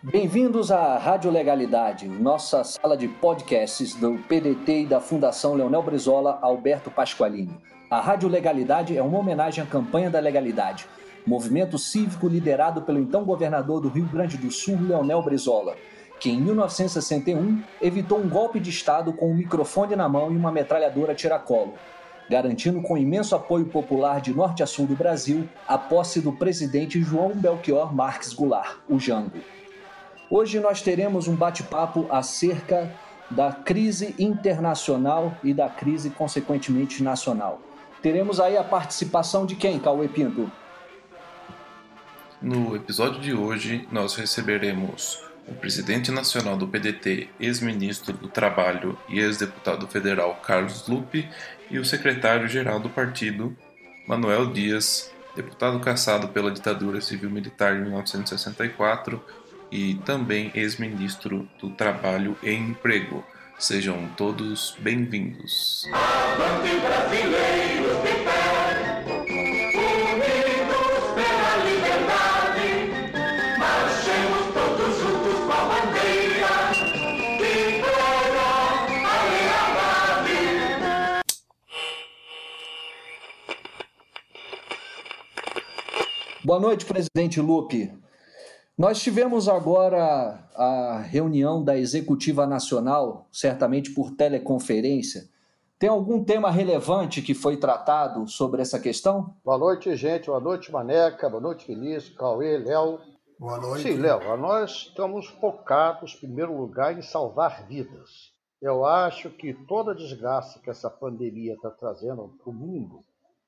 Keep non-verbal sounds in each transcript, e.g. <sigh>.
Bem-vindos à Rádio Legalidade, nossa sala de podcasts do PDT e da Fundação Leonel Brizola Alberto Pasqualini. A Rádio Legalidade é uma homenagem à campanha da legalidade, movimento cívico liderado pelo então governador do Rio Grande do Sul, Leonel Brizola, que em 1961 evitou um golpe de Estado com um microfone na mão e uma metralhadora tiracolo, garantindo com imenso apoio popular de norte a sul do Brasil a posse do presidente João Belchior Marques Goulart, o Jango. Hoje nós teremos um bate-papo acerca da crise internacional e da crise, consequentemente, nacional. Teremos aí a participação de quem, Cauê Pinto? No episódio de hoje, nós receberemos o presidente nacional do PDT, ex-ministro do Trabalho e ex-deputado federal Carlos Lupe e o secretário-geral do partido, Manuel Dias, deputado caçado pela ditadura civil-militar em 1964, e também ex-ministro do Trabalho e Emprego. Sejam todos bem-vindos. Avante brasileiros de pé, unidos pela liberdade, marchemos todos juntos com a bandeira a. Boa noite, presidente Lupe. Nós tivemos agora a reunião da Executiva Nacional, certamente por teleconferência. Tem algum tema relevante que foi tratado sobre essa questão? Boa noite, gente. Boa noite, Maneca. Boa noite, Vinícius, Cauê, Léo. Boa noite. Sim, Léo, nós estamos focados, em primeiro lugar, em salvar vidas. Eu acho que toda a desgraça que essa pandemia está trazendo para o mundo,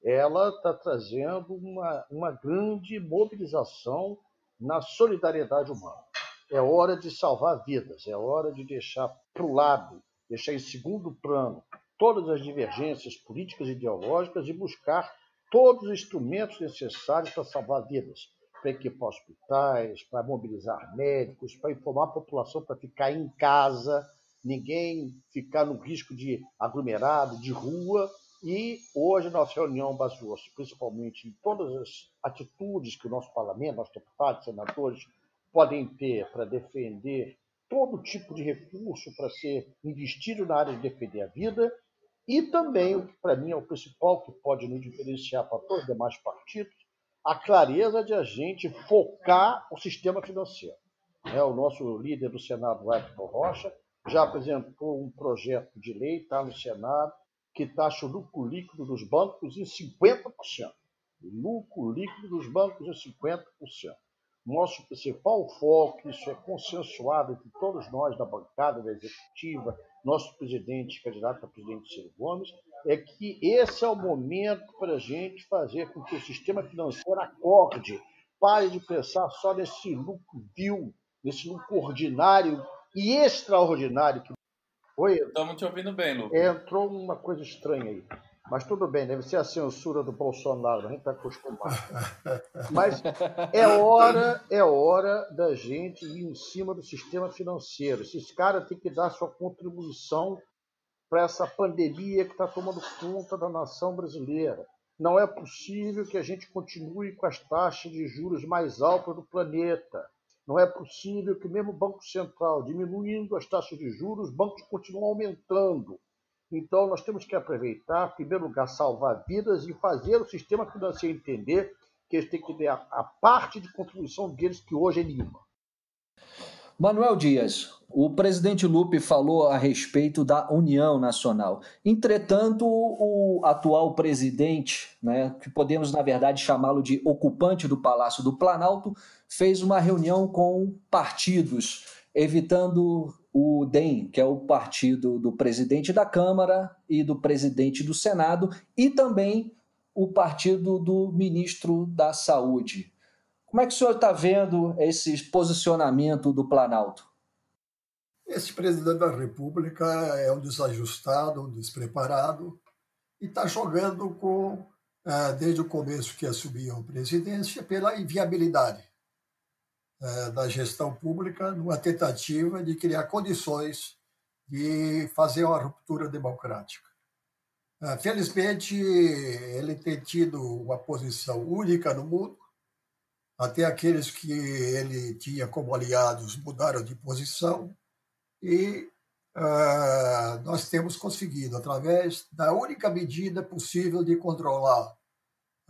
ela está trazendo uma, uma grande mobilização na solidariedade humana. É hora de salvar vidas, é hora de deixar para o lado, deixar em segundo plano todas as divergências políticas e ideológicas e buscar todos os instrumentos necessários para salvar vidas, para equipar hospitais, para mobilizar médicos, para informar a população para ficar em casa, ninguém ficar no risco de aglomerado, de rua, e hoje nossa reunião baseou-se principalmente em todas as atitudes que o nosso parlamento, nossos deputados, senadores podem ter para defender todo tipo de recurso para ser investido na área de defender a vida e também, o que para mim é o principal que pode nos diferenciar para todos os demais partidos, a clareza de a gente focar o sistema financeiro. É, o nosso líder do Senado, Everton Rocha, já apresentou um projeto de lei, está no Senado, que taxa o lucro líquido dos bancos em 50%. O lucro líquido dos bancos em 50%. Nosso principal foco, isso é consensuado entre todos nós da bancada da executiva, nosso presidente, candidato a presidente Ciro Gomes, é que esse é o momento para a gente fazer com que o sistema financeiro acorde, pare de pensar só nesse lucro vil, nesse lucro ordinário e extraordinário que Oi? Estamos te ouvindo bem, Lucas. Entrou uma coisa estranha aí. Mas tudo bem, deve ser a censura do Bolsonaro, a gente está acostumado. <laughs> Mas é hora, é hora da gente ir em cima do sistema financeiro. Esses caras têm que dar sua contribuição para essa pandemia que está tomando conta da nação brasileira. Não é possível que a gente continue com as taxas de juros mais altas do planeta. Não é possível que, mesmo o Banco Central diminuindo as taxas de juros, os bancos continuam aumentando. Então, nós temos que aproveitar, em primeiro lugar, salvar vidas e fazer o sistema financeiro entender que eles têm que dar a parte de contribuição deles, que hoje é nenhuma. Manuel Dias, o presidente Lupe falou a respeito da União Nacional. Entretanto, o atual presidente, né, que podemos, na verdade, chamá-lo de ocupante do Palácio do Planalto, fez uma reunião com partidos, evitando o DEM, que é o partido do presidente da Câmara e do presidente do Senado, e também o partido do ministro da Saúde. Como é que o senhor está vendo esse posicionamento do Planalto? Esse presidente da República é um desajustado, um despreparado, e está jogando com, eh, desde o começo que assumiu a presidência, pela inviabilidade é, da gestão pública numa tentativa de criar condições de fazer uma ruptura democrática. É, felizmente, ele tem tido uma posição única no mundo, até aqueles que ele tinha como aliados mudaram de posição e uh, nós temos conseguido, através da única medida possível de controlar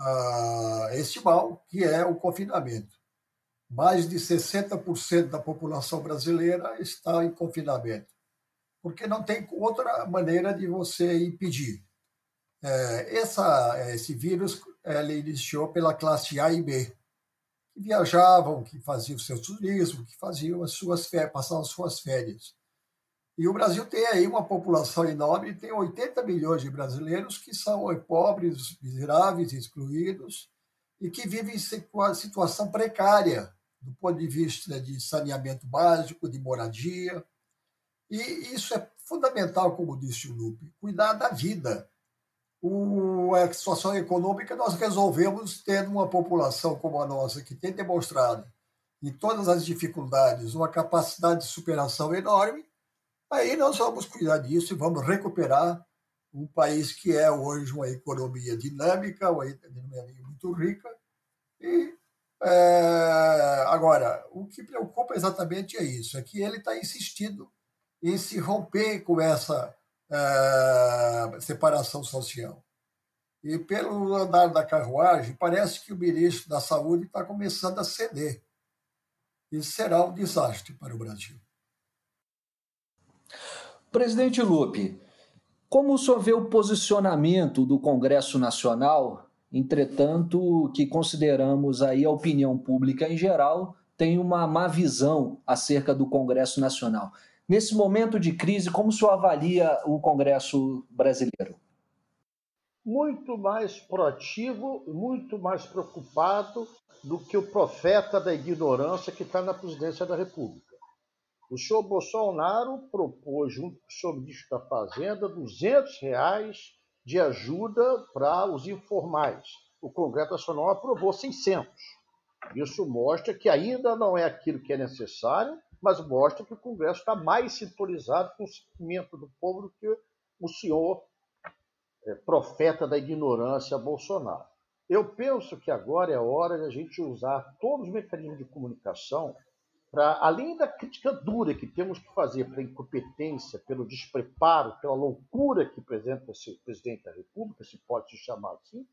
uh, este mal, que é o confinamento. Mais de 60% da população brasileira está em confinamento, porque não tem outra maneira de você impedir. É, essa, esse vírus ele iniciou pela classe A e B, que viajavam, que faziam o seu turismo, que faziam as suas férias, passavam as suas férias. E o Brasil tem aí uma população enorme, tem 80 milhões de brasileiros que são pobres, miseráveis, excluídos e que vivem em situação precária do ponto de vista de saneamento básico, de moradia. E isso é fundamental, como disse o Lupe, cuidar da vida. O, a situação econômica nós resolvemos tendo uma população como a nossa, que tem demonstrado em todas as dificuldades uma capacidade de superação enorme, Aí nós vamos cuidar disso e vamos recuperar um país que é hoje uma economia dinâmica, uma economia muito rica. E é, agora, o que preocupa exatamente é isso, é que ele está insistindo em se romper com essa é, separação social. E pelo andar da carruagem, parece que o ministro da Saúde está começando a ceder. Isso será um desastre para o Brasil. Presidente Lupe, como o senhor vê o posicionamento do Congresso Nacional, entretanto, que consideramos aí a opinião pública em geral tem uma má visão acerca do Congresso Nacional. Nesse momento de crise, como o senhor avalia o Congresso brasileiro? Muito mais proativo, muito mais preocupado do que o profeta da ignorância que está na presidência da República. O senhor Bolsonaro propôs, junto com o ministro da Fazenda, 200 reais de ajuda para os informais. O Congresso Nacional aprovou 600. Isso mostra que ainda não é aquilo que é necessário, mas mostra que o Congresso está mais sintonizado com o sentimento do povo do que o senhor é, profeta da ignorância Bolsonaro. Eu penso que agora é hora de a gente usar todos os mecanismos de comunicação para além da crítica dura que temos que fazer pela incompetência, pelo despreparo, pela loucura que apresenta esse presidente da República, se pode se chamar assim,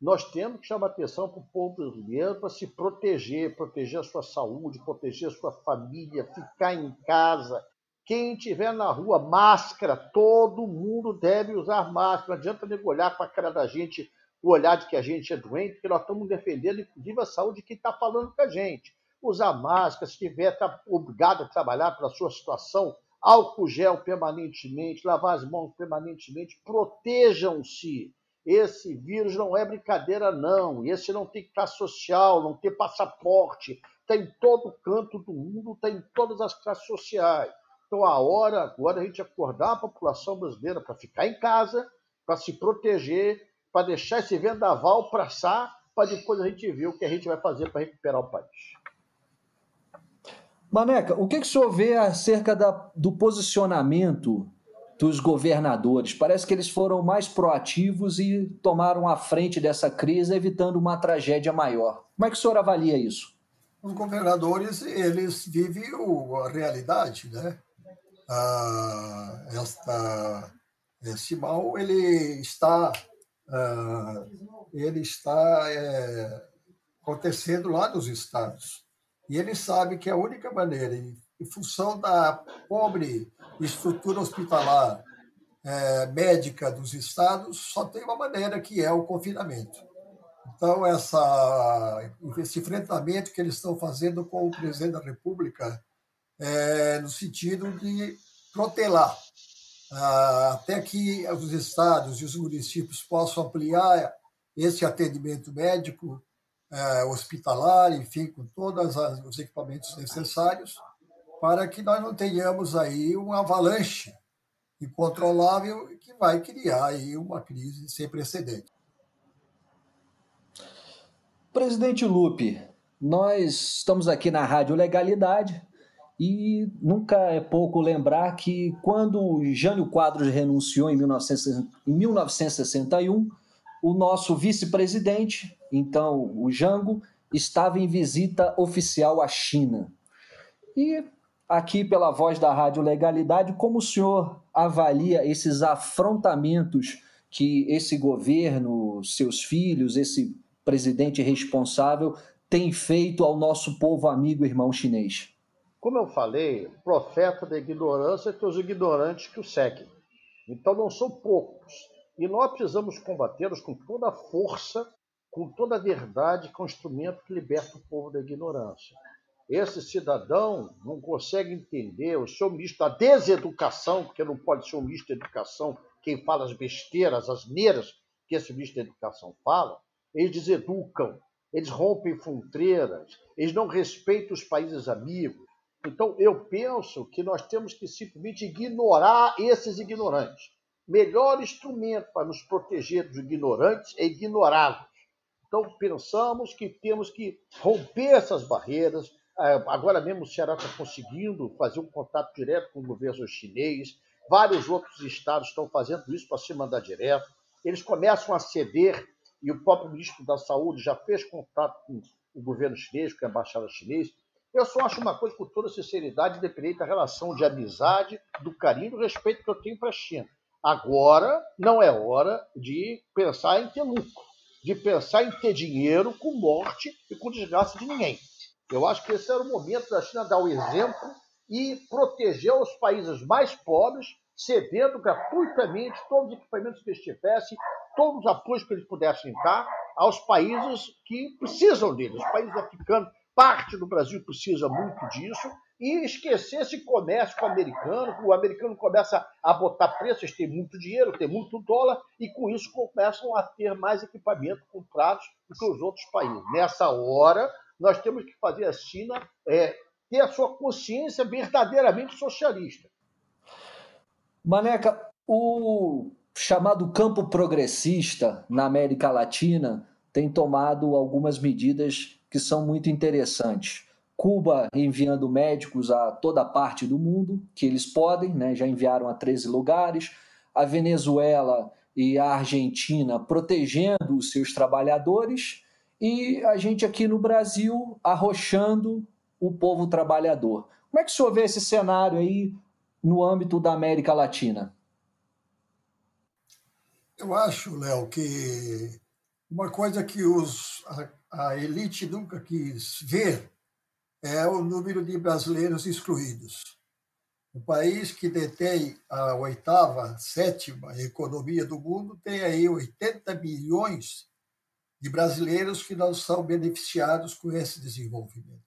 nós temos que chamar atenção para o povo brasileiro para se proteger, proteger a sua saúde, proteger a sua família, ficar em casa. Quem estiver na rua, máscara, todo mundo deve usar máscara. Não adianta nem olhar para a cara da gente, o olhar de que a gente é doente, porque nós estamos defendendo, inclusive, a saúde de quem está falando com a gente usar máscara, se tiver, está obrigado a trabalhar pela sua situação, álcool gel permanentemente, lavar as mãos permanentemente, protejam-se. Esse vírus não é brincadeira, não. Esse não tem classe social, não tem passaporte. Está em todo canto do mundo, está em todas as classes sociais. Então, a hora agora é a gente acordar a população brasileira para ficar em casa, para se proteger, para deixar esse vendaval passar, para depois a gente ver o que a gente vai fazer para recuperar o país. Maneca, o que, que o senhor vê acerca da, do posicionamento dos governadores? Parece que eles foram mais proativos e tomaram a frente dessa crise, evitando uma tragédia maior. Como é que o senhor avalia isso? Os governadores, eles vivem a realidade, né? Ah, esta, esse mal, ele está, ah, ele está é, acontecendo lá nos estados. E ele sabe que a única maneira, em função da pobre estrutura hospitalar é, médica dos estados, só tem uma maneira, que é o confinamento. Então, essa, esse enfrentamento que eles estão fazendo com o presidente da República é no sentido de protelar, ah, até que os estados e os municípios possam ampliar esse atendimento médico é, hospitalar, enfim, com todos os equipamentos necessários, para que nós não tenhamos aí uma avalanche incontrolável que vai criar aí uma crise sem precedentes. Presidente Lupe, nós estamos aqui na Rádio Legalidade e nunca é pouco lembrar que quando Jânio Quadros renunciou em 1961, o nosso vice-presidente, então o Jango, estava em visita oficial à China. E aqui pela voz da Rádio Legalidade, como o senhor avalia esses afrontamentos que esse governo, seus filhos, esse presidente responsável tem feito ao nosso povo amigo irmão chinês? Como eu falei, profeta da ignorância tem os ignorantes que o seguem. Então não são poucos. E nós precisamos combatê-los com toda a força, com toda a verdade, com o instrumento que liberta o povo da ignorância. Esse cidadão não consegue entender, o seu ministro da deseducação, porque não pode ser o ministro da educação quem fala as besteiras, as neiras que esse ministro da educação fala, eles deseducam, eles rompem fronteiras, eles não respeitam os países amigos. Então, eu penso que nós temos que simplesmente ignorar esses ignorantes. Melhor instrumento para nos proteger dos ignorantes é ignorá-los. Então, pensamos que temos que romper essas barreiras, agora mesmo o Ceará está conseguindo fazer um contato direto com o governo chinês. Vários outros estados estão fazendo isso para se mandar direto. Eles começam a ceder, e o próprio ministro da Saúde já fez contato com o governo chinês, com a embaixada chinesa. Eu só acho uma coisa com toda sinceridade, independente da relação de amizade, do carinho, do respeito que eu tenho para a China. Agora não é hora de pensar em ter lucro, de pensar em ter dinheiro com morte e com desgraça de ninguém. Eu acho que esse era o momento da China dar o exemplo e proteger os países mais pobres, cedendo gratuitamente todos os equipamentos que eles tivessem, todos os apoios que eles pudessem dar aos países que precisam deles. Os países africanos, parte do Brasil precisa muito disso, e esquecer esse comércio com o americano, o americano começa a botar preços, têm muito dinheiro, tem muito dólar, e com isso começam a ter mais equipamento comprados do que os outros países. Nessa hora, nós temos que fazer a China é, ter a sua consciência verdadeiramente socialista. Maneca, o chamado campo progressista na América Latina tem tomado algumas medidas que são muito interessantes. Cuba enviando médicos a toda parte do mundo, que eles podem, né, já enviaram a 13 lugares. A Venezuela e a Argentina protegendo os seus trabalhadores e a gente aqui no Brasil arrochando o povo trabalhador. Como é que o senhor vê esse cenário aí no âmbito da América Latina? Eu acho, Léo, que uma coisa que os, a, a, elite nunca quis ver é o número de brasileiros excluídos. O país que detém a oitava, sétima economia do mundo tem aí 80 milhões de brasileiros que não são beneficiados com esse desenvolvimento.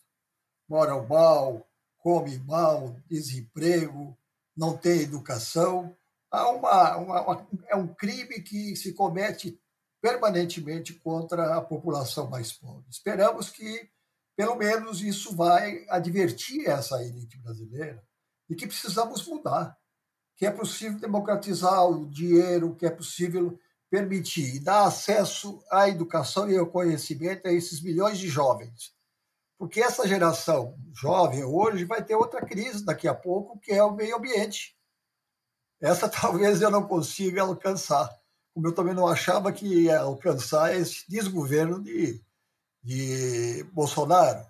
Moram mal, comem mal, desemprego, não têm educação. Há uma, uma, uma, é um crime que se comete permanentemente contra a população mais pobre. Esperamos que, pelo menos, isso vai advertir essa elite brasileira e que precisamos mudar, que é possível democratizar o dinheiro, que é possível permitir e dar acesso à educação e ao conhecimento a esses milhões de jovens. Porque essa geração jovem hoje vai ter outra crise daqui a pouco, que é o meio ambiente. Essa <laughs> talvez eu não consiga alcançar, como eu também não achava que ia alcançar esse desgoverno de, de Bolsonaro.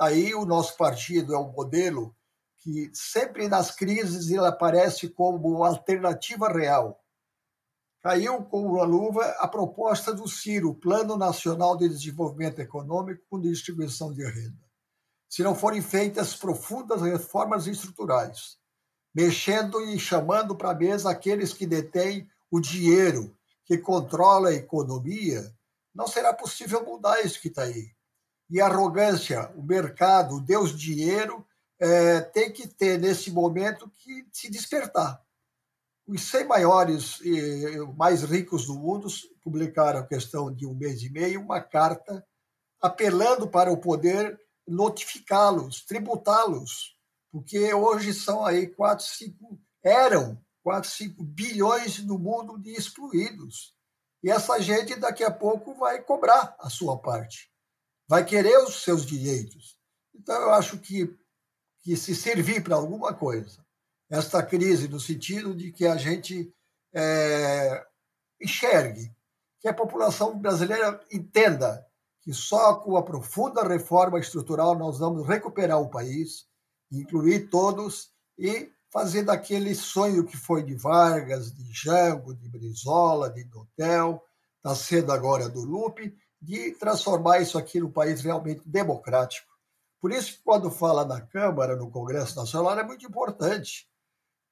Aí o nosso partido é um modelo que sempre nas crises ele aparece como alternativa real caiu com a luva a proposta do Ciro, Plano Nacional de Desenvolvimento Econômico com Distribuição de Renda. Se não forem feitas profundas reformas estruturais, mexendo e chamando para a mesa aqueles que detêm o dinheiro, que controla a economia, não será possível mudar isso que está aí. E a arrogância, o mercado, o Deus dinheiro, é, tem que ter, nesse momento, que se despertar os 100 maiores e mais ricos do mundo publicaram, questão de um mês e meio, uma carta apelando para o poder notificá-los, tributá-los, porque hoje são aí 4, 5, eram 4, 5 bilhões no mundo de excluídos. E essa gente daqui a pouco vai cobrar a sua parte, vai querer os seus direitos. Então, eu acho que, que se servir para alguma coisa, esta crise, no sentido de que a gente é, enxergue, que a população brasileira entenda que só com a profunda reforma estrutural nós vamos recuperar o país, incluir todos e fazer daquele sonho que foi de Vargas, de Jango, de Brizola, de Dotel, está sendo agora do Lupe, de transformar isso aqui num país realmente democrático. Por isso, quando fala na Câmara, no Congresso Nacional, é muito importante,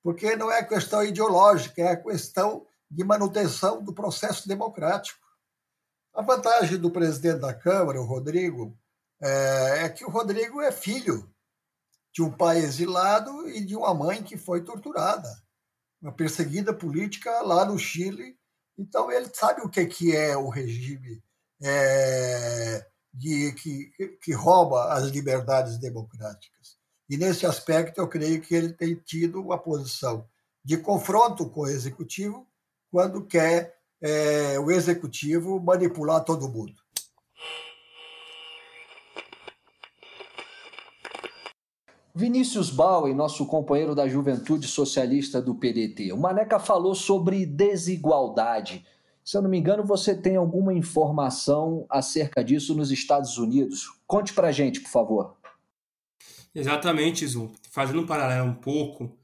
porque não é questão ideológica, é questão de manutenção do processo democrático. A vantagem do presidente da Câmara, o Rodrigo, é, é que o Rodrigo é filho de um pai exilado e de uma mãe que foi torturada, uma perseguida política lá no Chile. Então ele sabe o que que é o regime é, de, que, que rouba as liberdades democráticas. E nesse aspecto eu creio que ele tem tido uma posição de confronto com o executivo quando quer é, o executivo manipular todo mundo. Vinícius Bauer, nosso companheiro da Juventude Socialista do PDT, o Maneca falou sobre desigualdade. Se eu não me engano, você tem alguma informação acerca disso nos Estados Unidos. Conte pra gente, por favor. Exatamente, Zu. Fazendo um paralelo um pouco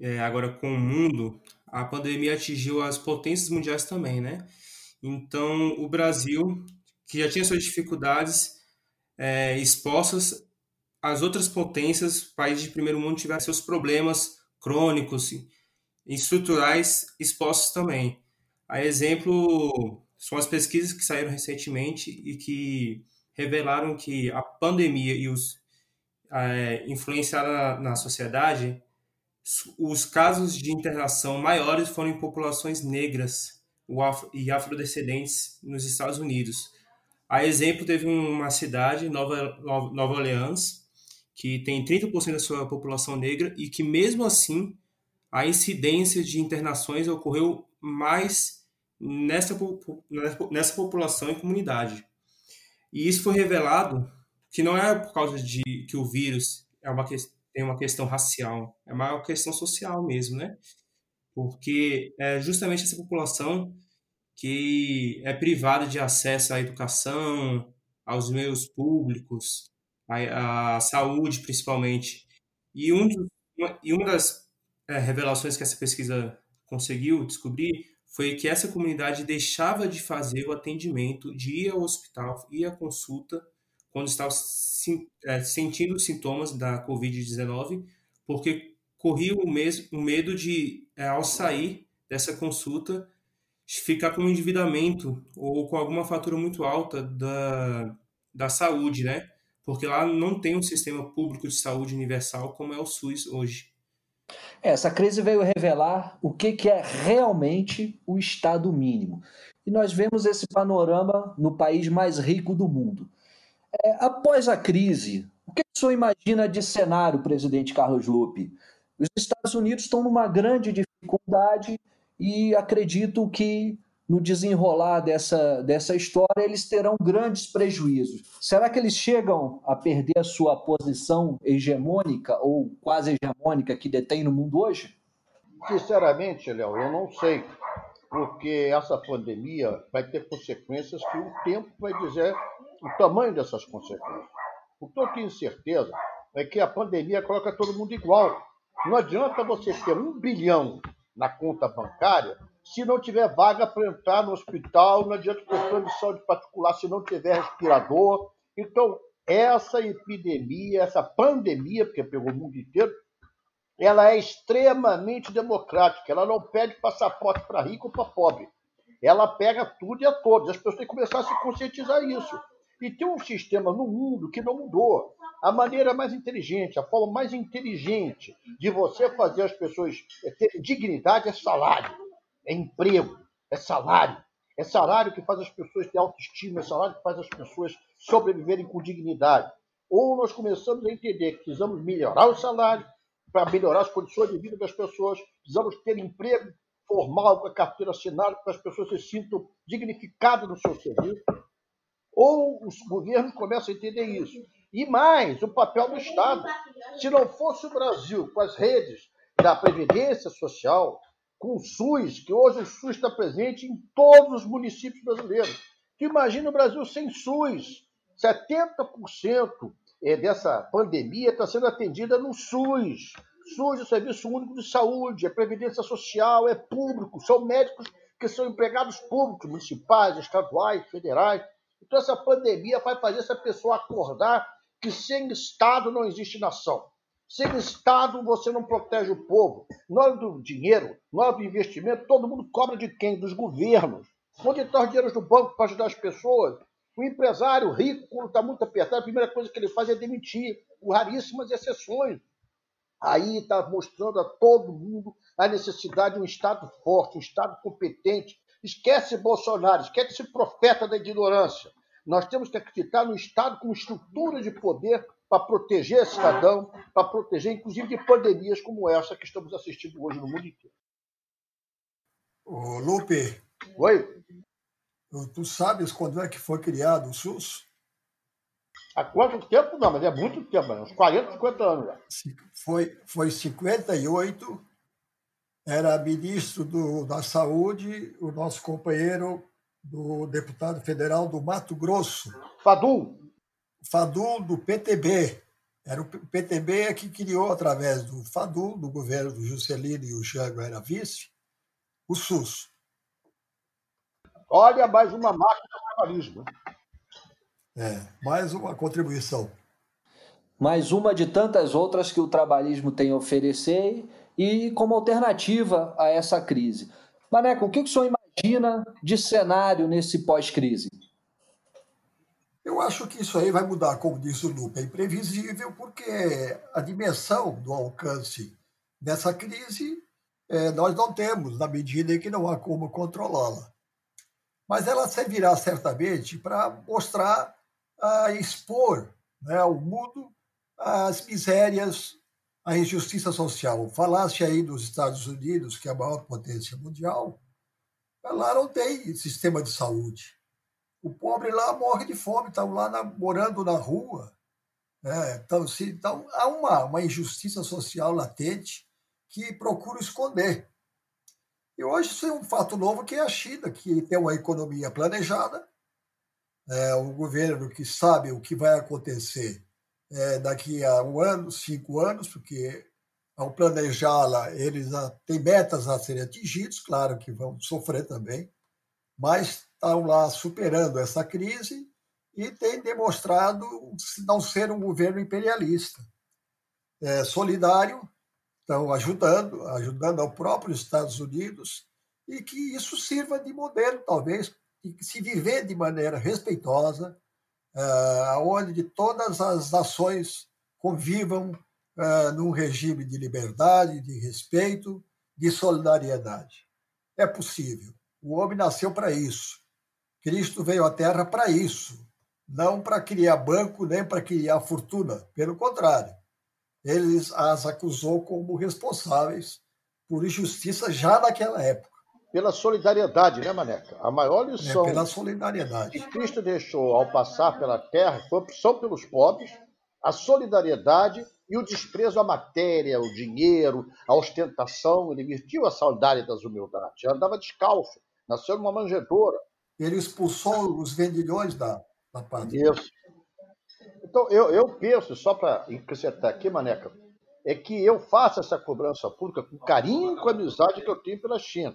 é, agora com o mundo, a pandemia atingiu as potências mundiais também, né? Então, o Brasil, que já tinha suas dificuldades é, expostas as outras potências, países de primeiro mundo, tiveram seus problemas crônicos e estruturais expostos também. A exemplo são as pesquisas que saíram recentemente e que revelaram que a pandemia e os é, na, na sociedade, os casos de internação maiores foram em populações negras e afrodescendentes nos Estados Unidos. A exemplo, teve uma cidade, Nova, Nova Orleans, que tem 30% da sua população negra e que, mesmo assim, a incidência de internações ocorreu mais nessa, nessa população e comunidade. E isso foi revelado que não é por causa de que o vírus é uma, tem uma questão racial, é uma questão social mesmo, né? Porque é justamente essa população que é privada de acesso à educação, aos meios públicos, a, a saúde principalmente. E, um uma, e uma das é, revelações que essa pesquisa conseguiu descobrir foi que essa comunidade deixava de fazer o atendimento, de ir ao hospital, ir à consulta, quando estava é, sentindo sintomas da Covid-19, porque corria o, mes, o medo de, é, ao sair dessa consulta, ficar com um endividamento ou com alguma fatura muito alta da, da saúde, né? porque lá não tem um sistema público de saúde universal como é o SUS hoje. Essa crise veio revelar o que, é realmente o Estado mínimo. E nós vemos esse panorama no país mais rico do mundo. É, após a crise, o que o senhor imagina de cenário, presidente Carlos Lupe? Os Estados Unidos estão numa grande dificuldade e acredito que no desenrolar dessa, dessa história, eles terão grandes prejuízos. Será que eles chegam a perder a sua posição hegemônica ou quase hegemônica que detém no mundo hoje? Sinceramente, Léo, eu não sei, porque essa pandemia vai ter consequências que o tempo vai dizer o tamanho dessas consequências. O que eu tenho certeza é que a pandemia coloca todo mundo igual. Não adianta você ter um bilhão na conta bancária se não tiver vaga para entrar no hospital, não adianta ter plano de saúde particular se não tiver respirador. Então, essa epidemia, essa pandemia, porque pegou o mundo inteiro, ela é extremamente democrática. Ela não pede passaporte para rico ou para pobre. Ela pega tudo e a todos. As pessoas têm que começar a se conscientizar isso. E tem um sistema no mundo que não mudou. A maneira mais inteligente, a forma mais inteligente de você fazer as pessoas terem dignidade é salário é emprego, é salário. É salário que faz as pessoas ter autoestima, é salário que faz as pessoas sobreviverem com dignidade. Ou nós começamos a entender que precisamos melhorar o salário para melhorar as condições de vida das pessoas, precisamos ter emprego formal, com a carteira assinada, para que as pessoas se sintam dignificadas no seu serviço. Ou os governos começam a entender isso. E mais, o papel do Estado. Se não fosse o Brasil com as redes da Previdência Social, com o SUS, que hoje o SUS está presente em todos os municípios brasileiros. Tu imagina o Brasil sem SUS, 70% é, dessa pandemia está sendo atendida no SUS. SUS é o Serviço Único de Saúde, é Previdência Social, é público, são médicos que são empregados públicos, municipais, estaduais, federais. Então, essa pandemia vai fazer essa pessoa acordar que sem Estado não existe nação. Sem Estado, você não protege o povo. Nós do dinheiro, nós do investimento, todo mundo cobra de quem? Dos governos. Onde estão os dinheiros do banco para ajudar as pessoas? O empresário rico, quando está muito apertado, a primeira coisa que ele faz é demitir, com raríssimas exceções. Aí está mostrando a todo mundo a necessidade de um Estado forte, um Estado competente. Esquece Bolsonaro, esquece esse profeta da ignorância. Nós temos que acreditar no Estado como estrutura de poder para proteger o cidadão, para proteger, inclusive, de pandemias como essa que estamos assistindo hoje no mundo inteiro. Ô, Lupe. Oi? Tu sabes quando é que foi criado o SUS? Há quanto tempo? Não, mas é muito tempo, uns 40, 50 anos já. Foi, foi 58, era ministro do, da Saúde, o nosso companheiro do deputado federal do Mato Grosso. Fadul. Fadul, do PTB. Era o PTB que criou, através do Fadul, do governo do Juscelino e o Jango era vice, o SUS. Olha, mais uma máquina do trabalhismo. É, mais uma contribuição. Mais uma de tantas outras que o trabalhismo tem a oferecer e como alternativa a essa crise. Maneco, o que o senhor imagina de cenário nesse pós-crise? Eu acho que isso aí vai mudar, como disse o Lupe, é imprevisível, porque a dimensão do alcance dessa crise é, nós não temos, na medida em que não há como controlá-la. Mas ela servirá certamente para mostrar, a expor né, ao mundo as misérias, a injustiça social. Falaste aí dos Estados Unidos, que é a maior potência mundial, lá não tem sistema de saúde. O pobre lá morre de fome, estão lá na, morando na rua. Né? Então, se, então, há uma, uma injustiça social latente que procura esconder. E hoje isso é um fato novo que é a China, que tem uma economia planejada, é um governo que sabe o que vai acontecer é, daqui a um ano, cinco anos, porque ao planejá-la, eles têm metas a serem atingidas, claro que vão sofrer também, mas estão lá superando essa crise e têm demonstrado não ser um governo imperialista. É solidário, estão ajudando, ajudando ao próprio Estados Unidos, e que isso sirva de modelo, talvez, e que se viver de maneira respeitosa, uh, onde todas as nações convivam uh, num regime de liberdade, de respeito, de solidariedade. É possível. O homem nasceu para isso. Cristo veio à Terra para isso, não para criar banco nem para criar fortuna. Pelo contrário, ele as acusou como responsáveis por injustiça já naquela época. Pela solidariedade, né, Maneca? A maior lição é pela solidariedade. que Cristo deixou ao passar pela terra foi a opção pelos pobres, a solidariedade e o desprezo à matéria, ao dinheiro, à ostentação. Ele vestiu a saudade das humildades. Ele andava descalço, nasceu numa manjedoura. Ele expulsou os vendilhões da, da pátria. Isso. Então, eu, eu penso, só para acrescentar aqui, Maneca, é que eu faço essa cobrança pública com carinho e com amizade que eu tenho pela China.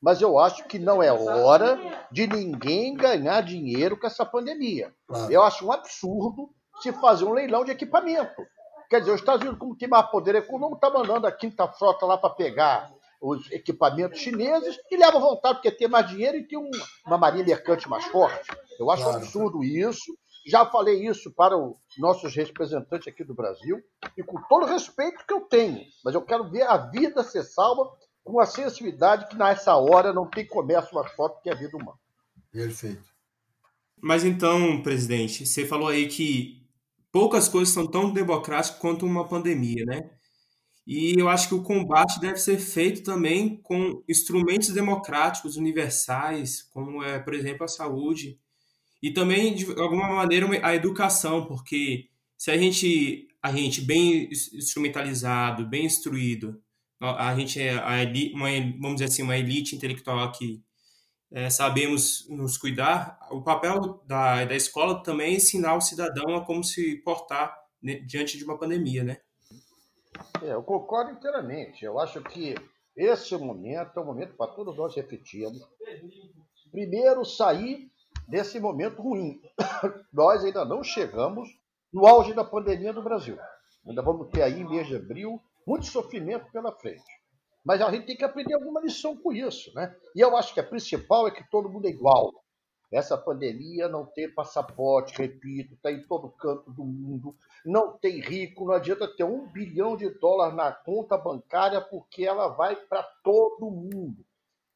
Mas eu acho que não é hora de ninguém ganhar dinheiro com essa pandemia. Claro. Eu acho um absurdo se fazer um leilão de equipamento. Quer dizer, os Estados Unidos, como tem mais poder econômico, está mandando a quinta frota lá para pegar os equipamentos chineses e leva vontade, porque tem mais dinheiro e tem um, uma marinha mercante mais forte. Eu acho claro. absurdo isso. Já falei isso para os nossos representantes aqui do Brasil, e com todo o respeito que eu tenho, mas eu quero ver a vida ser salva com a sensibilidade que nessa hora não tem comércio mais forte que a vida humana. Perfeito. Mas então, presidente, você falou aí que poucas coisas são tão democráticas quanto uma pandemia, né? E eu acho que o combate deve ser feito também com instrumentos democráticos universais, como é, por exemplo, a saúde, e também de alguma maneira a educação, porque se a gente a gente bem instrumentalizado, bem instruído, a gente é a elite, uma, vamos dizer assim, uma elite intelectual aqui, é, sabemos nos cuidar, o papel da, da escola também é ensinar o cidadão a como se portar né, diante de uma pandemia, né? É, eu concordo inteiramente. Eu acho que esse momento é um momento para todos nós refletirmos. Primeiro, sair desse momento ruim. <coughs> nós ainda não chegamos no auge da pandemia no Brasil. Ainda vamos ter aí, mês de abril, muito sofrimento pela frente. Mas a gente tem que aprender alguma lição com isso, né? E eu acho que a principal é que todo mundo é igual. Essa pandemia não tem passaporte, repito, está em todo canto do mundo. Não tem rico, não adianta ter um bilhão de dólares na conta bancária, porque ela vai para todo mundo.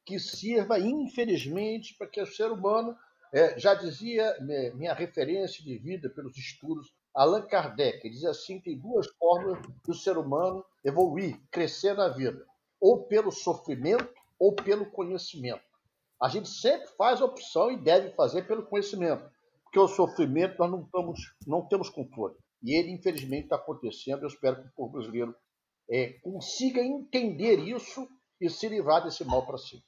Que sirva, infelizmente, para que o ser humano, é, já dizia né, minha referência de vida pelos estudos, Allan Kardec, diz assim: tem duas formas do ser humano evoluir, crescer na vida ou pelo sofrimento ou pelo conhecimento. A gente sempre faz a opção e deve fazer pelo conhecimento, porque o sofrimento nós não, estamos, não temos controle. E ele, infelizmente, está acontecendo. Eu espero que o povo brasileiro é, consiga entender isso e se livrar desse mal para sempre.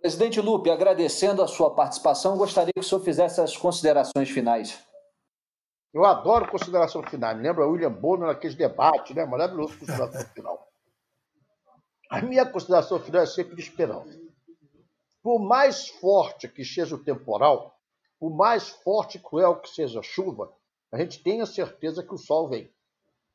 Presidente Lupe, agradecendo a sua participação, gostaria que o senhor fizesse as considerações finais. Eu adoro consideração final. Me lembra William Bonner naqueles debates, né? Maravilhoso consideração <laughs> final. A minha consideração final é sempre de esperança. Por mais forte que seja o temporal, por mais forte e cruel que seja a chuva, a gente tem a certeza que o sol vem.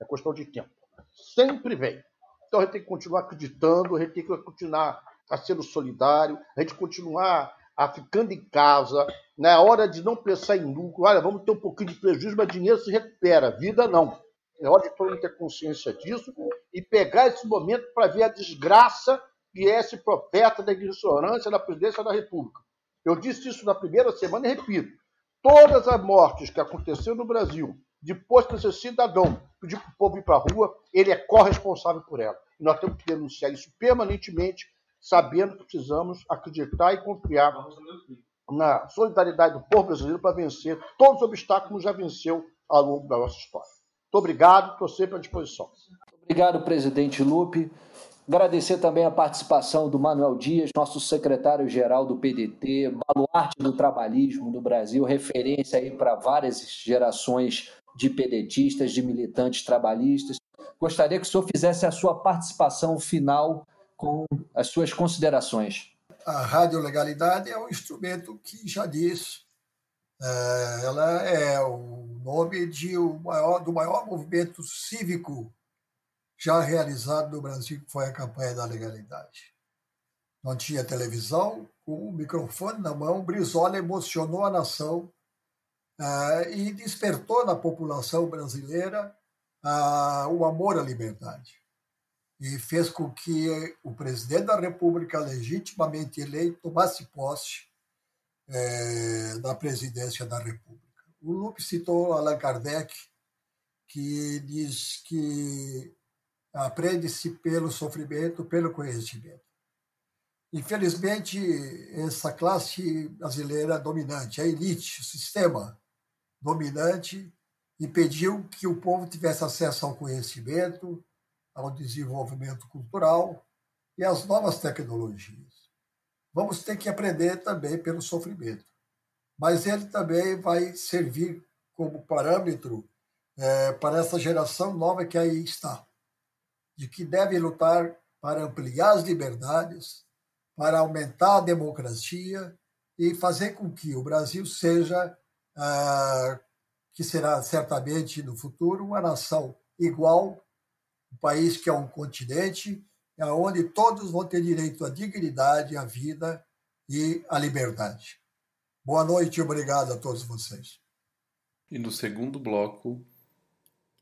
É questão de tempo. Sempre vem. Então a gente tem que continuar acreditando, a gente tem que continuar a sendo solidário, a gente continuar a ficando em casa, na hora de não pensar em lucro, olha, vamos ter um pouquinho de prejuízo, mas dinheiro se recupera, vida não. É hora de todo mundo ter consciência disso e pegar esse momento para ver a desgraça que é esse profeta da ignorância da presidência da República. Eu disse isso na primeira semana e repito. Todas as mortes que aconteceram no Brasil, depois que esse cidadão pediu para o povo ir para a rua, ele é corresponsável por ela. E nós temos que denunciar isso permanentemente, sabendo que precisamos acreditar e confiar na solidariedade do povo brasileiro para vencer todos os obstáculos que já venceu ao longo da nossa história. Muito obrigado, estou sempre à disposição. Obrigado, presidente Lupe. Agradecer também a participação do Manuel Dias, nosso secretário-geral do PDT, baluarte do trabalhismo do Brasil, referência aí para várias gerações de pedetistas, de militantes trabalhistas. Gostaria que o senhor fizesse a sua participação final com as suas considerações. A radiolegalidade é um instrumento que já diz é, ela é o nome de o maior, do maior movimento cívico já realizado no Brasil, que foi a campanha da legalidade. Não tinha televisão, com o microfone na mão, Brizola emocionou a nação uh, e despertou na população brasileira o amor à liberdade. E fez com que o presidente da República, legitimamente eleito, tomasse posse é, da presidência da República. O Lupe citou Allan Kardec, que diz que aprende-se pelo sofrimento, pelo conhecimento. Infelizmente, essa classe brasileira dominante, a elite, o sistema dominante, impediu que o povo tivesse acesso ao conhecimento, ao desenvolvimento cultural e às novas tecnologias vamos ter que aprender também pelo sofrimento. Mas ele também vai servir como parâmetro é, para essa geração nova que aí está, de que deve lutar para ampliar as liberdades, para aumentar a democracia e fazer com que o Brasil seja, ah, que será certamente no futuro, uma nação igual, um país que é um continente onde todos vão ter direito à dignidade, à vida e à liberdade. Boa noite e obrigado a todos vocês. E no segundo bloco,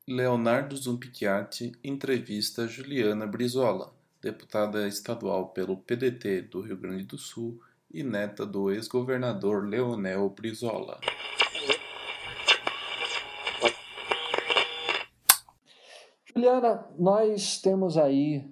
Leonardo Zumpicchiati entrevista Juliana Brizola, deputada estadual pelo PDT do Rio Grande do Sul e neta do ex-governador Leonel Brizola. Juliana, nós temos aí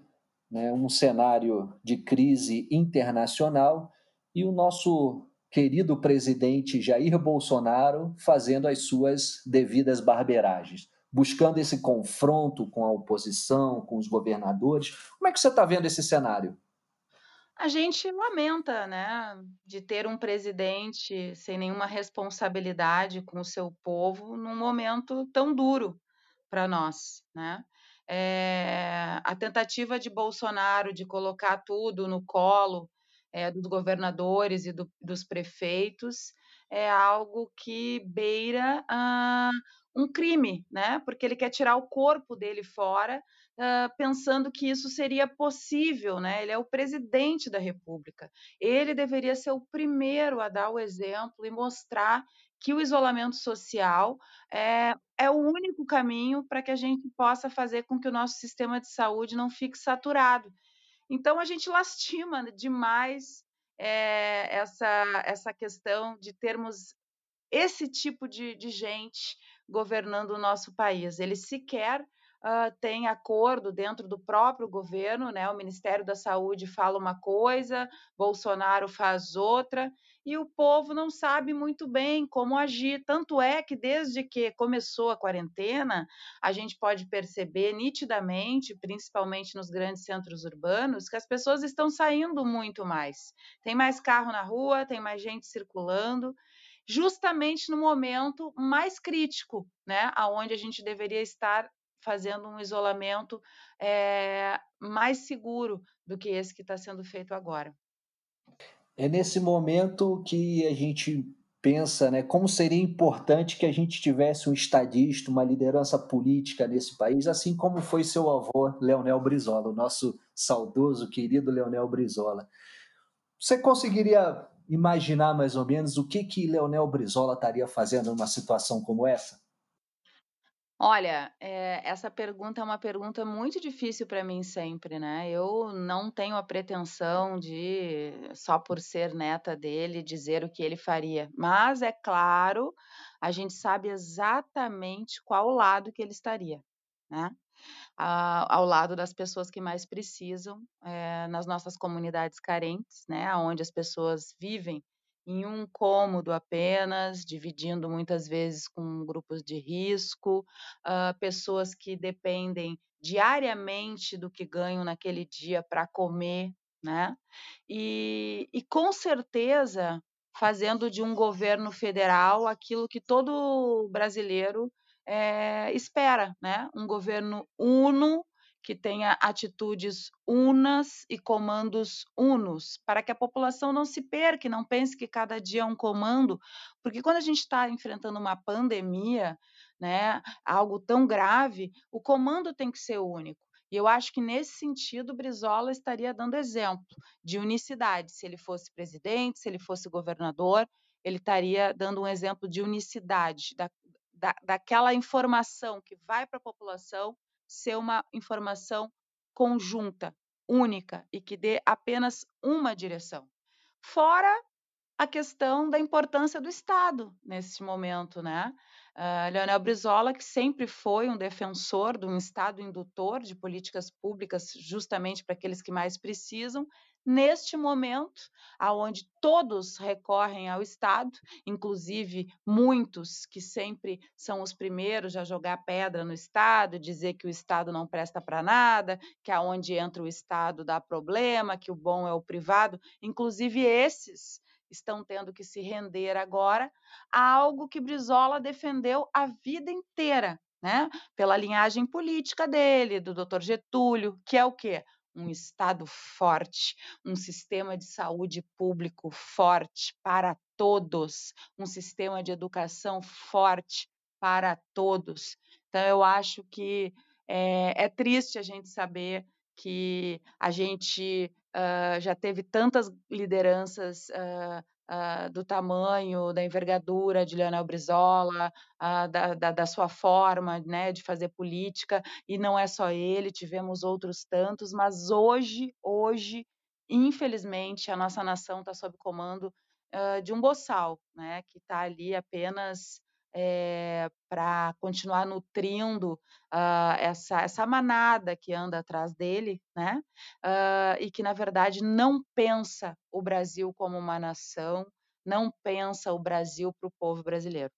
né, um cenário de crise internacional e o nosso querido presidente Jair Bolsonaro fazendo as suas devidas barbeiragens, buscando esse confronto com a oposição, com os governadores. Como é que você está vendo esse cenário? A gente lamenta, né, de ter um presidente sem nenhuma responsabilidade com o seu povo num momento tão duro para nós, né? É, a tentativa de Bolsonaro de colocar tudo no colo é, dos governadores e do, dos prefeitos é algo que beira ah, um crime, né? Porque ele quer tirar o corpo dele fora, ah, pensando que isso seria possível, né? Ele é o presidente da República. Ele deveria ser o primeiro a dar o exemplo e mostrar que o isolamento social é, é o único caminho para que a gente possa fazer com que o nosso sistema de saúde não fique saturado. Então, a gente <laughs> lastima demais é, essa, essa questão de termos esse tipo de, de gente governando o nosso país. Ele sequer uh, tem acordo dentro do próprio governo, né? O Ministério da Saúde fala uma coisa, Bolsonaro faz outra, e o povo não sabe muito bem como agir. Tanto é que, desde que começou a quarentena, a gente pode perceber nitidamente, principalmente nos grandes centros urbanos, que as pessoas estão saindo muito mais. Tem mais carro na rua, tem mais gente circulando justamente no momento mais crítico, né, aonde a gente deveria estar fazendo um isolamento é, mais seguro do que esse que está sendo feito agora. É nesse momento que a gente pensa, né, como seria importante que a gente tivesse um estadista, uma liderança política nesse país, assim como foi seu avô, Leonel Brizola, o nosso saudoso, querido Leonel Brizola. Você conseguiria imaginar mais ou menos o que que Leonel Brizola estaria fazendo numa situação como essa? Olha, eh, essa pergunta é uma pergunta muito difícil para mim sempre, né. Eu não tenho a pretensão de, só por ser neta dele, dizer o que ele faria, mas é claro, a gente sabe exatamente qual lado que ele estaria, né. ao lado das pessoas que mais precisam, eh, nas nossas comunidades carentes, né, onde as pessoas vivem em um cômodo apenas, dividindo muitas vezes com grupos de risco, uh, pessoas que dependem diariamente do que ganham naquele dia para comer, né? E, e com certeza fazendo de um governo federal aquilo que todo brasileiro é, espera, né? Um governo uno que tenha atitudes unas e comandos unos, para que a população não se perca não pense que cada dia é um comando, porque quando a gente está enfrentando uma pandemia, né, algo tão grave, o comando tem que ser único. E eu acho que nesse sentido, Brizola estaria dando exemplo de unicidade. Se ele fosse presidente, se ele fosse governador, ele estaria dando um exemplo de unicidade, da, da, daquela informação que vai para a população ser uma informação conjunta, única e que dê apenas uma direção. Fora a questão da importância do Estado nesse momento, né? Uh, Leonel Brizola, que sempre foi um defensor de um Estado indutor de políticas públicas justamente para aqueles que mais precisam, neste momento, aonde todos recorrem ao Estado, inclusive muitos que sempre são os primeiros a jogar pedra no Estado, dizer que o Estado não presta para nada, que aonde entra o Estado dá problema, que o bom é o privado, inclusive esses estão tendo que se render agora a algo que Brizola defendeu a vida inteira, né? Pela linhagem política dele, do Dr. Getúlio, que é o quê? Um Estado forte, um sistema de saúde público forte para todos, um sistema de educação forte para todos. Então, eu acho que é, é triste a gente saber que a gente uh, já teve tantas lideranças uh, uh, do tamanho, da envergadura de Leonel Brizola, uh, da, da, da, sua forma né, de fazer política, e não é só ele, tivemos outros tantos, mas hoje, hoje, infelizmente, a nossa nação está sob comando uh, de um boçal, né, que está ali apenas é, para continuar nutrindo uh, essa, essa manada que anda atrás dele, né? Uh, e que, na verdade, não pensa o Brasil como uma nação, não pensa o Brasil para o povo brasileiro.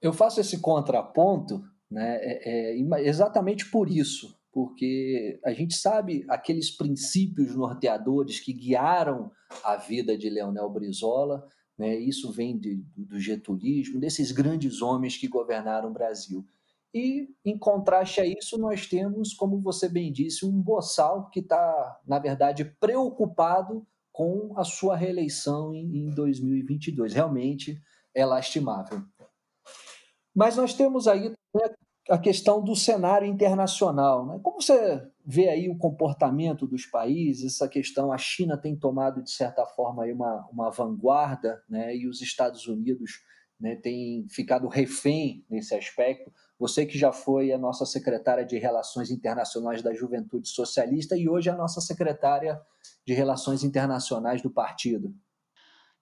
Eu faço esse contraponto né, é, é, exatamente por isso. porque a gente sabe aqueles princípios norteadores que guiaram a vida de Leonel Brizola, né? isso vem de, do getulismo, desses grandes homens que governaram o Brasil. E, em contraste a isso, nós temos, como você bem disse, um boçal que está, na verdade, preocupado com a sua reeleição em 2022. Realmente é lastimável. Mas nós temos aí a questão do cenário internacional. Né? Como você vê aí o comportamento dos países, essa questão, a China tem tomado, de certa forma, uma, uma vanguarda, né? e os Estados Unidos né, têm ficado refém nesse aspecto. Você que já foi a nossa secretária de Relações Internacionais da Juventude Socialista e hoje é a nossa secretária de Relações Internacionais do partido.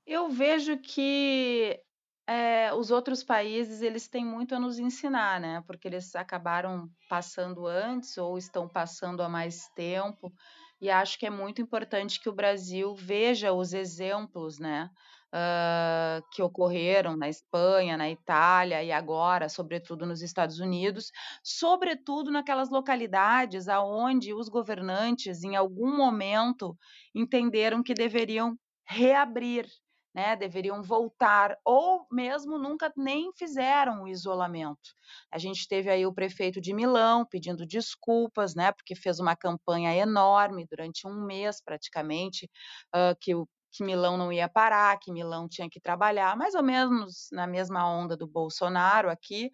Eu vejo que é, os outros países eles têm muito a nos ensinar, né? Porque eles acabaram passando antes ou estão passando há mais tempo. E acho que é muito importante que o Brasil veja os exemplos, né? uh, que ocorreram na Espanha, na Itália e agora, sobretudo nos Estados Unidos, sobretudo naquelas localidades aonde os governantes, em algum momento, entenderam que deveriam reabrir né, deveriam voltar, ou mesmo nunca nem fizeram o isolamento. A gente teve aí o prefeito de Milão pedindo desculpas, né, porque fez uma campanha enorme durante um mês praticamente, uh, que o que Milão não ia parar, que Milão tinha que trabalhar, mais ou menos na mesma onda do Bolsonaro aqui,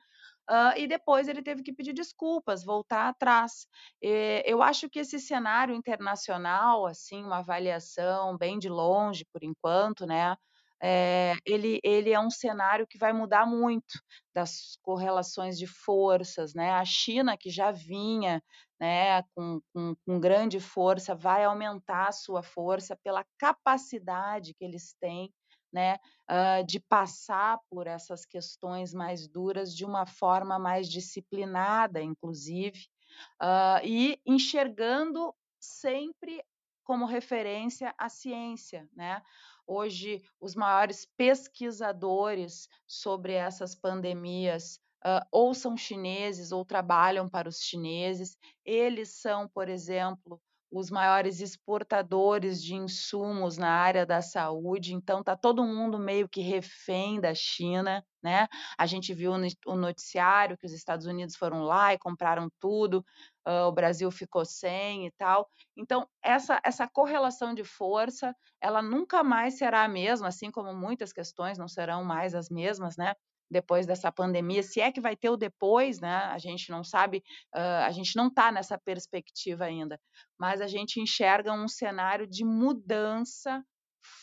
uh, e depois ele teve que pedir desculpas, voltar atrás. E eu acho que esse cenário internacional, assim, uma avaliação bem de longe por enquanto, né? É, ele, ele é um cenário que vai mudar muito das correlações de forças, né? A China, que já vinha né, com, com, com grande força, vai aumentar a sua força pela capacidade que eles têm né, uh, de passar por essas questões mais duras de uma forma mais disciplinada, inclusive, uh, e enxergando sempre como referência a ciência, né? Hoje, os maiores pesquisadores sobre essas pandemias uh, ou são chineses ou trabalham para os chineses. Eles são, por exemplo, os maiores exportadores de insumos na área da saúde, então está todo mundo meio que refém da China, né? A gente viu no noticiário que os Estados Unidos foram lá e compraram tudo, uh, o Brasil ficou sem e tal. Então, essa, essa correlação de força, ela nunca mais será a mesma, assim como muitas questões não serão mais as mesmas, né? Depois dessa pandemia, se é que vai ter o depois, né? A gente não sabe, uh, a gente não está nessa perspectiva ainda, mas a gente enxerga um cenário de mudança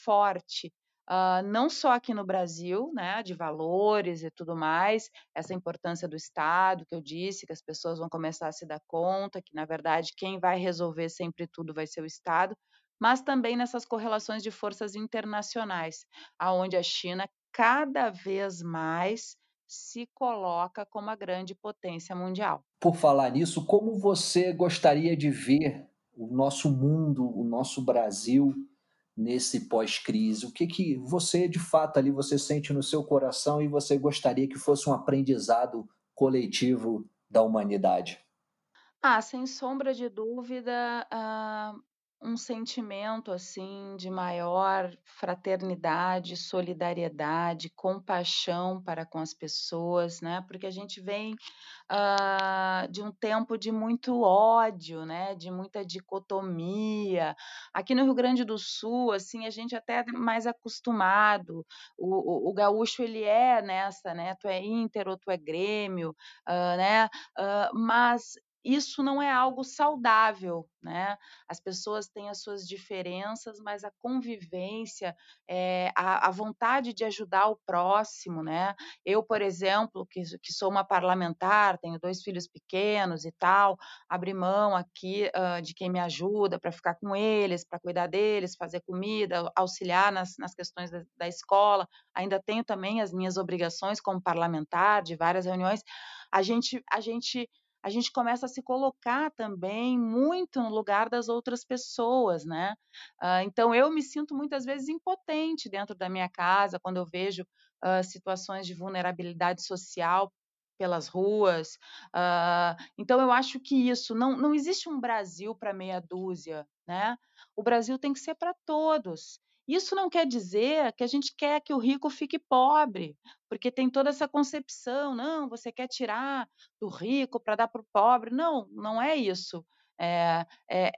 forte. Uh, não só aqui no Brasil, né, de valores e tudo mais, essa importância do Estado, que eu disse, que as pessoas vão começar a se dar conta, que na verdade quem vai resolver sempre tudo vai ser o Estado, mas também nessas correlações de forças internacionais, aonde a China cada vez mais se coloca como a grande potência mundial. Por falar nisso, como você gostaria de ver o nosso mundo, o nosso Brasil nesse pós-crise? O que que você de fato ali você sente no seu coração e você gostaria que fosse um aprendizado coletivo da humanidade? Ah, sem sombra de dúvida, uh, um sentimento assim de maior fraternidade, solidariedade, compaixão para com as pessoas, né? Porque a gente vem uh, de um tempo de muito ódio, né? De muita dicotomia. Aqui no Rio Grande do Sul, assim, a gente até é mais acostumado. O, o, o gaúcho ele é nessa, né? Tu é Inter ou tu é Grêmio, uh, né? Uh, mas isso não é algo saudável, né? As pessoas têm as suas diferenças, mas a convivência, é, a, a, vontade de ajudar o próximo, né? Eu, por exemplo, que, que sou uma parlamentar, tenho dois filhos pequenos e tal, abri mão aqui uh, de quem me ajuda para ficar com eles, para cuidar deles, fazer comida, auxiliar nas, nas questões da, da escola. Ainda tenho também as minhas obrigações como parlamentar, de várias reuniões. A gente, a gente a gente começa a se colocar também muito no lugar das outras pessoas, né? Uh, então, eu me sinto muitas vezes impotente dentro da minha casa quando eu vejo uh, situações de vulnerabilidade social pelas ruas. Uh, então, eu acho que isso, não, não existe um Brasil para meia dúzia, né? O Brasil tem que ser para todos. Isso não quer dizer que a gente quer que o rico fique pobre, porque tem toda essa concepção, não, você quer tirar do rico para dar para o pobre. Não, não é isso. É, é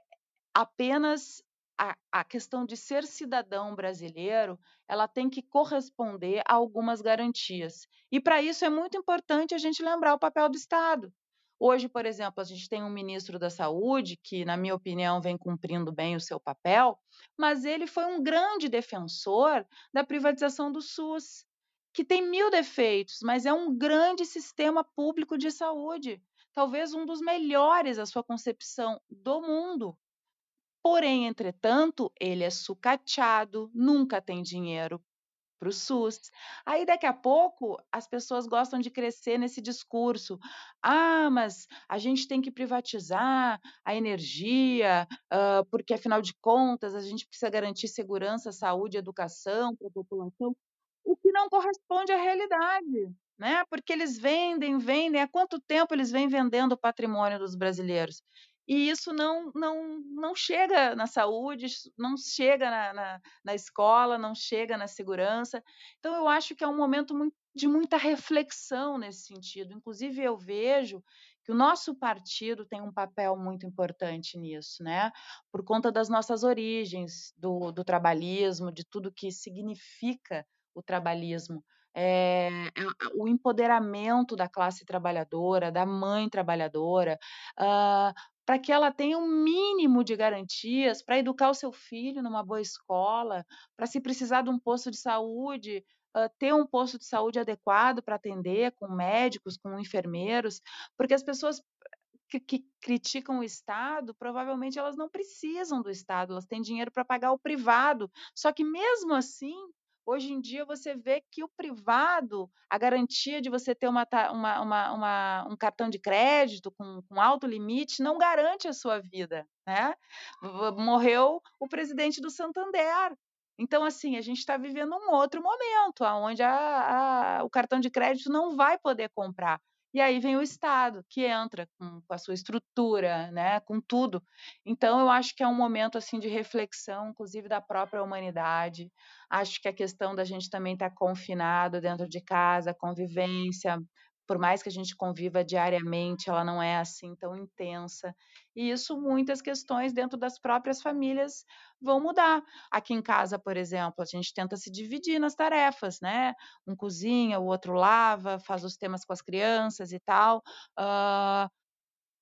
apenas a, a, questão de ser cidadão brasileiro, ela tem que corresponder a algumas garantias. E para isso é muito importante a gente lembrar o papel do Estado. Hoje, por exemplo, a gente tem um ministro da Saúde que, na minha opinião, vem cumprindo bem o seu papel, mas ele foi um grande defensor da privatização do SUS, que tem mil defeitos, mas é um grande sistema público de saúde, talvez um dos melhores a sua concepção do mundo. Porém, entretanto, ele é sucateado, nunca tem dinheiro para o SUS. Aí, daqui a pouco, as pessoas gostam de crescer nesse discurso. Ah, mas a gente tem que privatizar a energia, uh, porque, afinal de contas, a gente precisa garantir segurança, saúde, educação para a população, o que não corresponde à realidade. Né? Porque eles vendem, vendem. Há quanto tempo eles vêm vendendo o patrimônio dos brasileiros? E isso não, não, não chega na saúde, não chega na, na, na, escola, não chega na segurança. Então, eu acho que é um momento de muita reflexão nesse sentido. Inclusive, eu vejo que o nosso partido tem um papel muito importante nisso, né? Por conta das nossas origens, do, do trabalhismo, de tudo que significa o trabalhismo. É, o empoderamento da classe trabalhadora, da mãe trabalhadora, uh, para que ela tenha um mínimo de garantias para educar o seu filho numa boa escola, para se precisar de um posto de saúde, uh, ter um posto de saúde adequado para atender, com médicos, com enfermeiros, porque as pessoas que, que, criticam o Estado, provavelmente elas não precisam do Estado, elas têm dinheiro para pagar o privado. Só que mesmo assim, Hoje em dia você vê que o privado, a garantia de você ter uma, uma, uma, um cartão de crédito com, com, alto limite não garante a sua vida. Né? Morreu o presidente do Santander. Então, assim, a gente está vivendo um outro momento, onde a, a, o cartão de crédito não vai poder comprar. E aí vem o Estado, que entra com, com, a sua estrutura, né, com tudo. Então, eu acho que é um momento assim de reflexão, inclusive da própria humanidade. Acho que a questão da gente também estar tá confinado dentro de casa, convivência, por mais que a gente conviva diariamente, ela não é assim tão intensa. E isso, muitas questões dentro das próprias famílias vão mudar. Aqui em casa, por exemplo, a gente tenta se dividir nas tarefas, né? Um cozinha, o outro lava, faz os temas com as crianças e tal. Uh,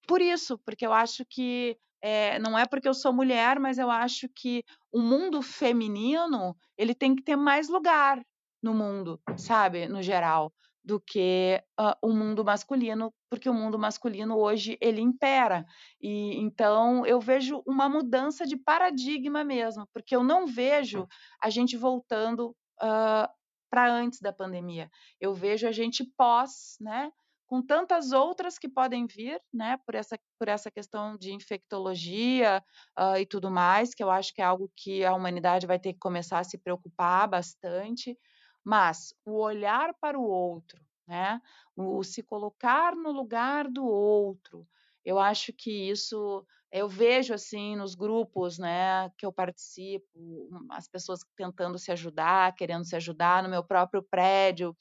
por isso, porque eu acho que é, não é porque eu sou mulher, mas eu acho que o mundo feminino ele tem que ter mais lugar no mundo, sabe, no geral do que uh, o mundo masculino, porque o mundo masculino hoje ele impera. E então eu vejo uma mudança de paradigma mesmo, porque eu não vejo a gente voltando uh, para antes da pandemia. Eu vejo a gente pós, né? Com tantas outras que podem vir, né? Por essa, por essa questão de infectologia uh, e tudo mais, que eu acho que é algo que a humanidade vai ter que começar a se preocupar bastante mas o olhar para o outro, né? O se colocar no lugar do outro. Eu acho que isso eu vejo assim nos grupos, né, que eu participo, as pessoas tentando se ajudar, querendo se ajudar no meu próprio prédio,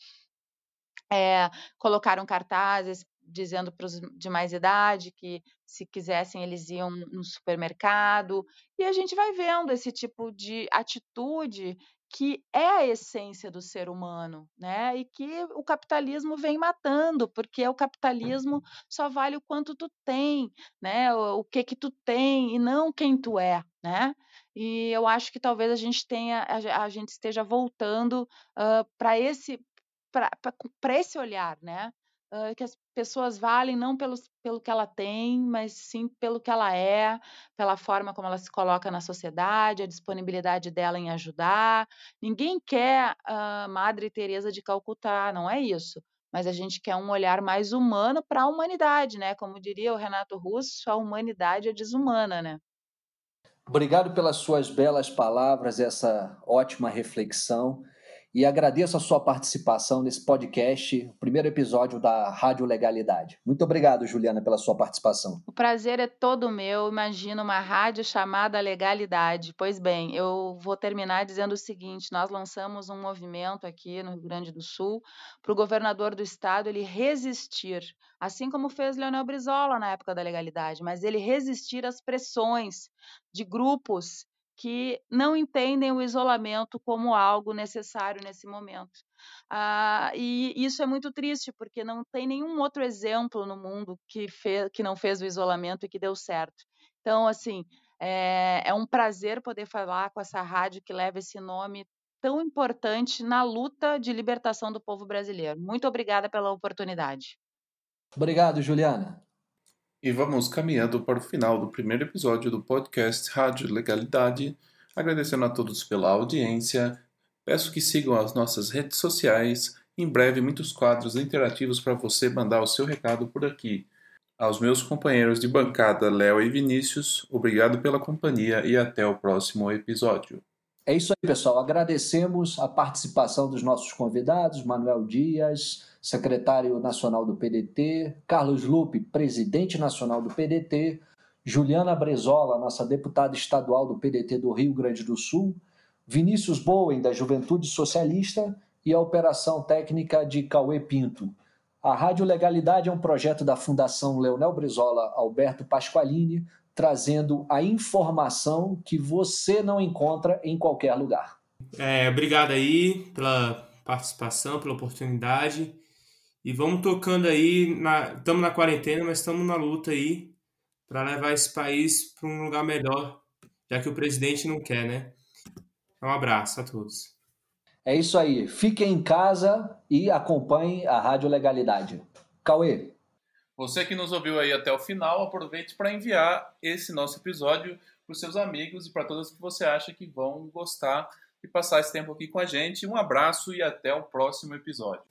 é, colocaram cartazes dizendo para os de mais idade que se quisessem eles iam no supermercado e a gente vai vendo esse tipo de atitude que é a essência do ser humano, né? E que o capitalismo vem matando, porque o capitalismo só vale o quanto tu tem, né? O, o que que tu tem e não quem tu é, né? E eu acho que talvez a gente tenha, a, a gente esteja voltando uh, para esse para esse olhar, né? uh, que as pessoas valem não pelos, pelo que ela tem, mas sim pelo que ela é, pela forma como ela se coloca na sociedade, a disponibilidade dela em ajudar. Ninguém quer a Madre Teresa de Calcutá, não é isso. Mas a gente quer um olhar mais humano para a humanidade, né? Como diria o Renato Russo, a humanidade é desumana, né? Obrigado pelas suas belas palavras, essa ótima reflexão. E agradeço a sua participação nesse podcast, primeiro episódio da Rádio Legalidade. Muito obrigado, Juliana, pela sua participação. O prazer é todo meu. Imagina uma rádio chamada Legalidade. Pois bem, eu vou terminar dizendo o seguinte: nós lançamos um movimento aqui no Rio Grande do Sul para o governador do estado ele resistir, assim como fez Leonel Brizola na época da legalidade, mas ele resistir às pressões de grupos que não entendem o isolamento como algo necessário nesse momento. Ah, e isso é muito triste, porque não tem nenhum outro exemplo no mundo que, fez, que não fez o isolamento e que deu certo. Então, assim, é, é um prazer poder falar com essa rádio que leva esse nome tão importante na luta de libertação do povo brasileiro. Muito obrigada pela oportunidade. Obrigado, Juliana. E vamos caminhando para o final do primeiro episódio do podcast Rádio Legalidade, agradecendo a todos pela audiência. Peço que sigam as nossas redes sociais. Em breve, muitos quadros interativos para você mandar o seu recado por aqui. Aos meus companheiros de bancada, Léo e Vinícius, obrigado pela companhia e até o próximo episódio. É isso aí, pessoal. Agradecemos a participação dos nossos convidados, Manuel Dias, secretário nacional do PDT, Carlos Lupe, presidente nacional do PDT, Juliana Brezola, nossa deputada estadual do PDT do Rio Grande do Sul, Vinícius Bowen, da Juventude Socialista, e a operação técnica de Cauê Pinto. A Rádio Legalidade é um projeto da Fundação Leonel Brizola Alberto Pasqualini, trazendo a informação que você não encontra em qualquer lugar. É, obrigado aí pela participação, pela oportunidade. E vamos tocando aí, estamos na, na quarentena, mas estamos na luta aí para levar esse país para um lugar melhor, já que o presidente não quer, né? Um abraço a todos. É isso aí. Fiquem em casa e acompanhem a Rádio Legalidade. Cauê. Você que nos ouviu aí até o final, aproveite para enviar esse nosso episódio para os seus amigos e para todos que você acha que vão gostar de passar esse tempo aqui com a gente. Um abraço e até o próximo episódio.